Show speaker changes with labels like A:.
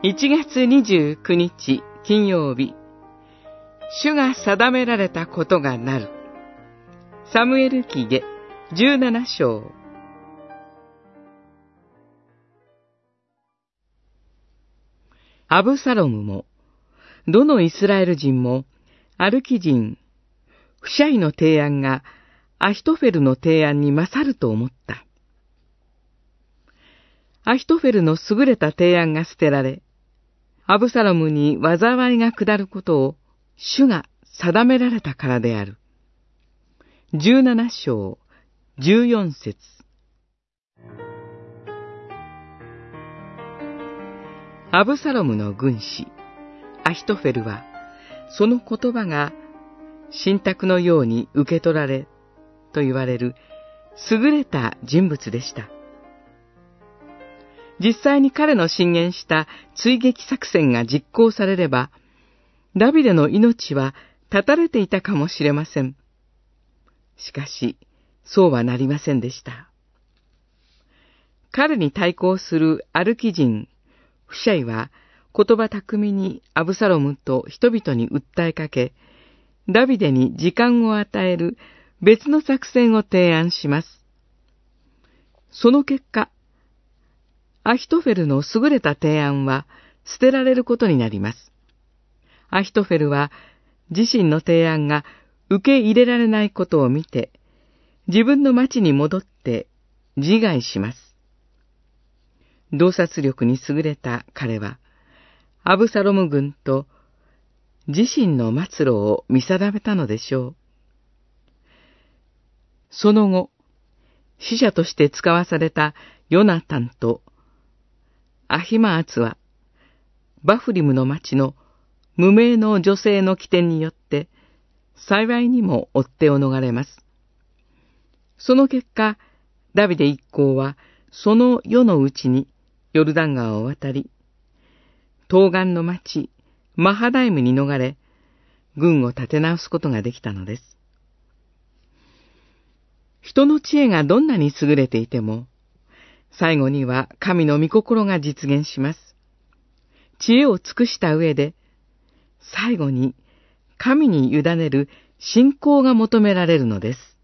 A: 1月29日金曜日、主が定められたことがなる。サムエル記下17章。アブサロムも、どのイスラエル人も、アルキ人、フシャイの提案がアヒトフェルの提案に勝ると思った。アヒトフェルの優れた提案が捨てられ、アブサロムに災いが下ることを主が定められたからである。十七章、十四節アブサロムの軍師、アヒトフェルは、その言葉が信託のように受け取られ、と言われる優れた人物でした。実際に彼の進言した追撃作戦が実行されれば、ダビデの命は絶たれていたかもしれません。しかし、そうはなりませんでした。彼に対抗するアルキ人、フシャイは言葉巧みにアブサロムと人々に訴えかけ、ダビデに時間を与える別の作戦を提案します。その結果、アヒトフェルの優れた提案は捨てられることになります。アヒトフェルは自身の提案が受け入れられないことを見て、自分の町に戻って自害します。洞察力に優れた彼は、アブサロム軍と自身の末路を見定めたのでしょう。その後、死者として使わされたヨナタンとアヒマーツは、バフリムの町の無名の女性の起点によって、幸いにも追っ手を逃れます。その結果、ダビデ一行は、その世のうちにヨルダン川を渡り、東岸の町、マハダイムに逃れ、軍を立て直すことができたのです。人の知恵がどんなに優れていても、最後には神の御心が実現します。知恵を尽くした上で、最後に神に委ねる信仰が求められるのです。